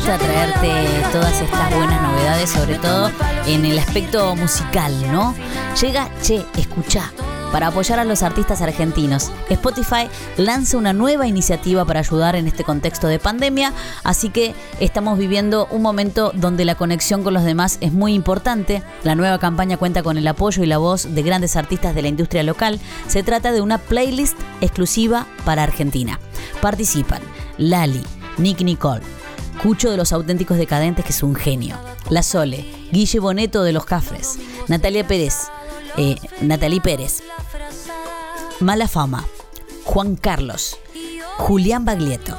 gusta traerte todas estas buenas novedades, sobre todo en el aspecto musical, ¿no? Llega Che, escucha. Para apoyar a los artistas argentinos, Spotify lanza una nueva iniciativa para ayudar en este contexto de pandemia, así que estamos viviendo un momento donde la conexión con los demás es muy importante. La nueva campaña cuenta con el apoyo y la voz de grandes artistas de la industria local. Se trata de una playlist exclusiva para Argentina. Participan Lali, Nick Nicole, Cucho de los auténticos decadentes, que es un genio, La Sole, Guille Boneto de los Cafres, Natalia Pérez, eh, Natalie Pérez, Mala Fama, Juan Carlos, Julián Baglietto.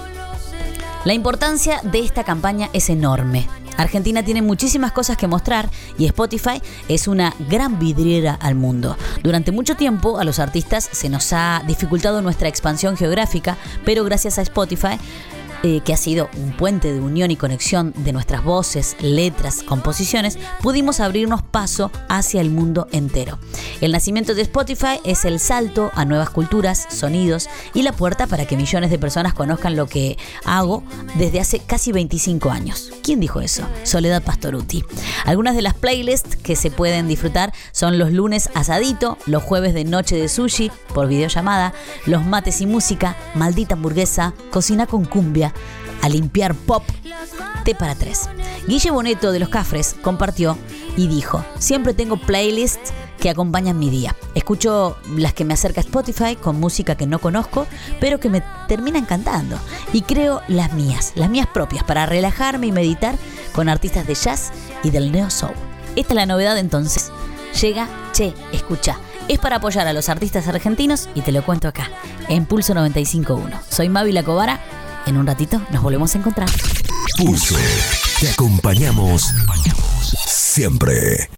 La importancia de esta campaña es enorme. Argentina tiene muchísimas cosas que mostrar y Spotify es una gran vidriera al mundo. Durante mucho tiempo a los artistas se nos ha dificultado nuestra expansión geográfica, pero gracias a Spotify eh, que ha sido un puente de unión y conexión de nuestras voces, letras, composiciones, pudimos abrirnos paso hacia el mundo entero. El nacimiento de Spotify es el salto a nuevas culturas, sonidos y la puerta para que millones de personas conozcan lo que hago desde hace casi 25 años. ¿Quién dijo eso? Soledad Pastoruti. Algunas de las playlists que se pueden disfrutar son los lunes asadito, los jueves de noche de sushi por videollamada, los mates y música, maldita hamburguesa, cocina con cumbia, a limpiar pop, T para tres. Guille Boneto de Los Cafres compartió y dijo, siempre tengo playlists que acompañan mi día. Escucho las que me acerca Spotify con música que no conozco, pero que me terminan cantando. Y creo las mías, las mías propias, para relajarme y meditar con artistas de jazz y del neo soul. Esta es la novedad entonces. Llega, che, escucha. Es para apoyar a los artistas argentinos y te lo cuento acá, en Pulso 95.1. Soy Mavi La Cobara en un ratito nos volvemos a encontrar. Pulso. Te acompañamos siempre.